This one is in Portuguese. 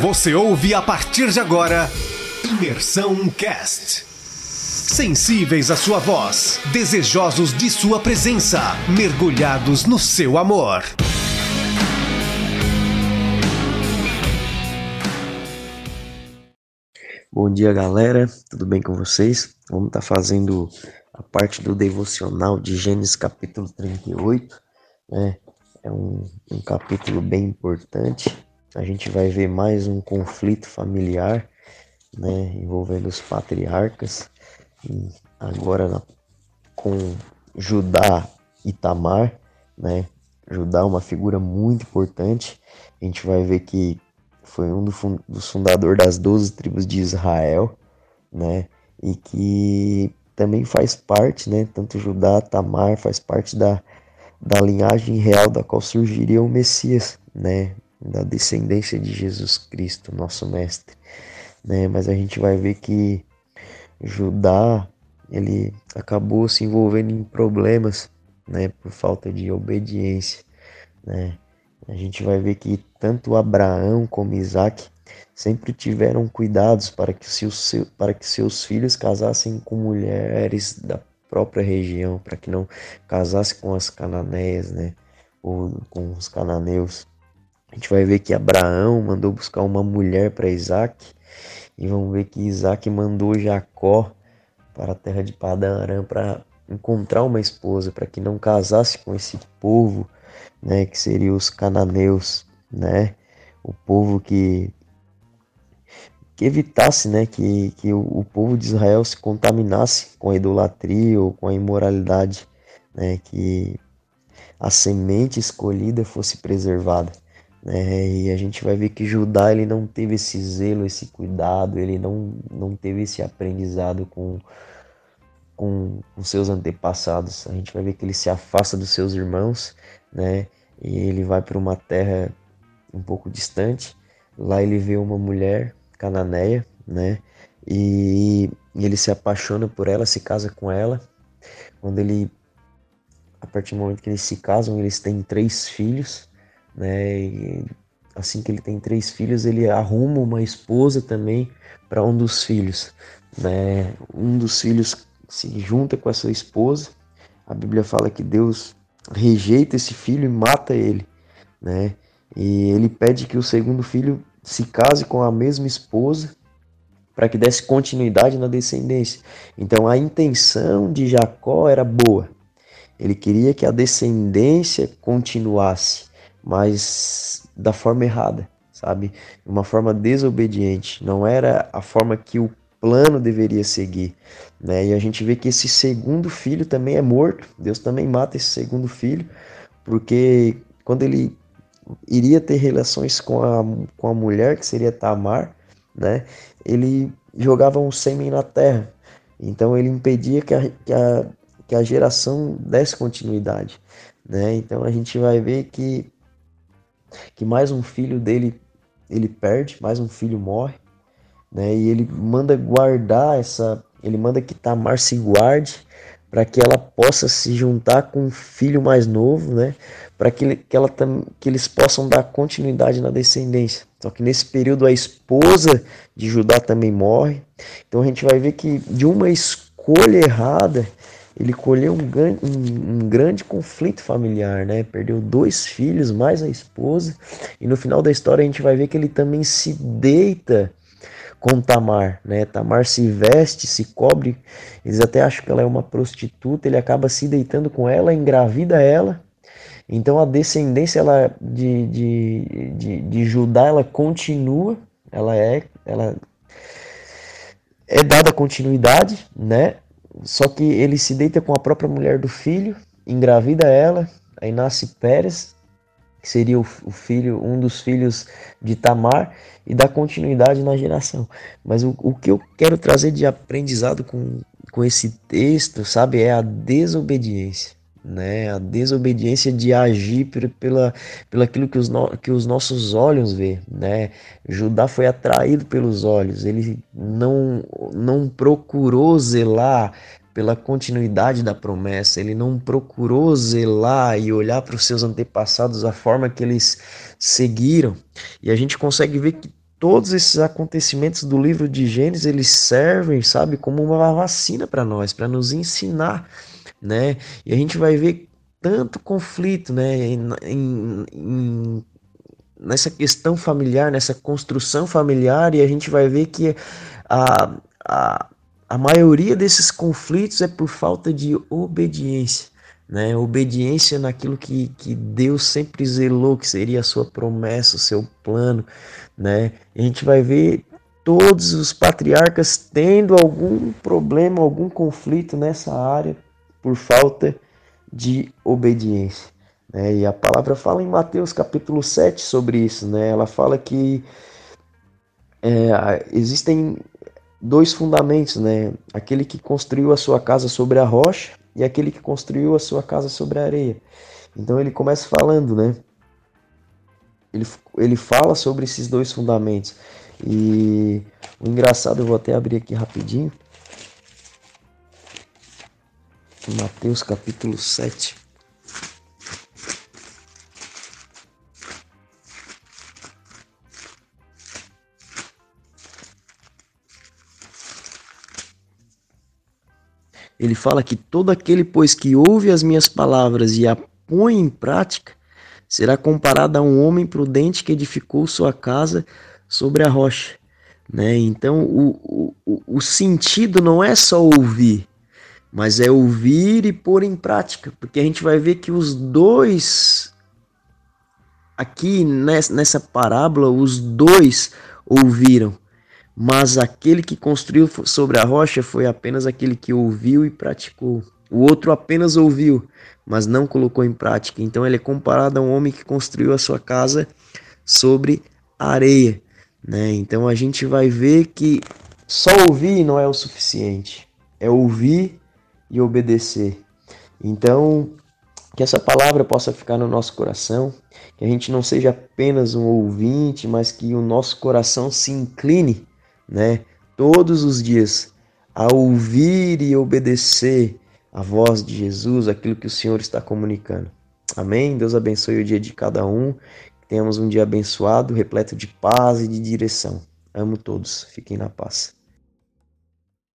Você ouve a partir de agora Imersão Cast. Sensíveis à sua voz, desejosos de sua presença, mergulhados no seu amor. Bom dia, galera. Tudo bem com vocês? Vamos estar tá fazendo a parte do devocional de Gênesis capítulo 38, né? É um, um capítulo bem importante. A gente vai ver mais um conflito familiar, né, envolvendo os patriarcas. Agora na, com Judá e Tamar, né? Judá é uma figura muito importante. A gente vai ver que foi um dos fundadores das 12 tribos de Israel, né? E que também faz parte, né? Tanto Judá, Tamar, faz parte da, da linhagem real da qual surgiria o Messias, né? Da descendência de Jesus Cristo, nosso mestre, né? Mas a gente vai ver que Judá, ele acabou se envolvendo em problemas, né? Por falta de obediência, né? A gente vai ver que tanto Abraão como Isaac sempre tiveram cuidados para que, seus, para que seus filhos casassem com mulheres da própria região, para que não casasse com as cananeias, né? Ou com os cananeus. A gente vai ver que Abraão mandou buscar uma mulher para Isaac, e vamos ver que Isaac mandou Jacó para a terra de Padã para encontrar uma esposa, para que não casasse com esse povo né, que seriam os cananeus, né, o povo que que evitasse, né, que, que o, o povo de Israel se contaminasse com a idolatria ou com a imoralidade, né, que a semente escolhida fosse preservada. Né? E a gente vai ver que Judá ele não teve esse zelo, esse cuidado, ele não, não teve esse aprendizado com, com, com seus antepassados. A gente vai ver que ele se afasta dos seus irmãos né? E ele vai para uma terra um pouco distante. Lá ele vê uma mulher cananeia, né? E, e ele se apaixona por ela, se casa com ela. Quando ele, a partir do momento que eles se casam, eles têm três filhos, né? E assim que ele tem três filhos, ele arruma uma esposa também para um dos filhos, né? Um dos filhos se junta com a sua esposa. A Bíblia fala que Deus rejeita esse filho e mata ele, né? E ele pede que o segundo filho se case com a mesma esposa para que desse continuidade na descendência. Então a intenção de Jacó era boa. Ele queria que a descendência continuasse, mas da forma errada, sabe? Uma forma desobediente. Não era a forma que o plano deveria seguir. Né? E a gente vê que esse segundo filho também é morto. Deus também mata esse segundo filho, porque quando ele iria ter relações com a, com a mulher, que seria Tamar, né? ele jogava um sêmen na terra. Então ele impedia que a, que a, que a geração desse continuidade. Né? Então a gente vai ver que, que mais um filho dele ele perde, mais um filho morre né? E ele manda guardar essa, ele manda que Tamar se guarde para que ela possa se juntar com um filho mais novo, né? Para que, que, ela que eles possam dar continuidade na descendência. Só que nesse período a esposa de Judá também morre. Então a gente vai ver que de uma escolha errada ele colheu um, um, um, grande conflito familiar, né? Perdeu dois filhos, mais a esposa, e no final da história a gente vai ver que ele também se deita com Tamar, né? Tamar se veste, se cobre, eles até acham que ela é uma prostituta, ele acaba se deitando com ela, engravida ela. Então a descendência ela, de, de, de, de Judá ela continua, ela é, ela é dada continuidade, né? Só que ele se deita com a própria mulher do filho, engravida ela, aí nasce Pérez, que seria o, filho, um dos filhos de Tamar, e dá continuidade na geração. Mas o, o que eu quero trazer de aprendizado com, com esse texto, sabe, é a desobediência. Né, a desobediência de agir pela, pelo aquilo que os, no, que os nossos olhos vê, né? Judá foi atraído pelos olhos, ele não, não procurou zelar pela continuidade da promessa, ele não procurou zelar e olhar para os seus antepassados a forma que eles seguiram. E a gente consegue ver que todos esses acontecimentos do livro de Gênesis, eles servem, sabe, como uma vacina para nós, para nos ensinar, né? E a gente vai ver tanto conflito, né, em, em, em, nessa questão familiar, nessa construção familiar, e a gente vai ver que a, a, a maioria desses conflitos é por falta de obediência. Né, obediência naquilo que, que Deus sempre zelou que seria a sua promessa, o seu plano, né? a gente vai ver todos os patriarcas tendo algum problema, algum conflito nessa área por falta de obediência. Né? E a palavra fala em Mateus capítulo 7 sobre isso. Né? Ela fala que é, existem dois fundamentos, né? Aquele que construiu a sua casa sobre a rocha e aquele que construiu a sua casa sobre a areia. Então ele começa falando, né? Ele, ele fala sobre esses dois fundamentos. E o engraçado, eu vou até abrir aqui rapidinho. Mateus capítulo 7. Ele fala que todo aquele, pois, que ouve as minhas palavras e a põe em prática, será comparado a um homem prudente que edificou sua casa sobre a rocha. Né? Então, o, o, o sentido não é só ouvir, mas é ouvir e pôr em prática, porque a gente vai ver que os dois, aqui nessa parábola, os dois ouviram, mas aquele que construiu sobre a rocha foi apenas aquele que ouviu e praticou. O outro apenas ouviu, mas não colocou em prática. Então ele é comparado a um homem que construiu a sua casa sobre areia. Né? Então a gente vai ver que só ouvir não é o suficiente. É ouvir e obedecer. Então, que essa palavra possa ficar no nosso coração, que a gente não seja apenas um ouvinte, mas que o nosso coração se incline, né, todos os dias a ouvir e obedecer a voz de Jesus, aquilo que o Senhor está comunicando. Amém? Deus abençoe o dia de cada um. Que tenhamos um dia abençoado, repleto de paz e de direção. Amo todos. Fiquem na paz.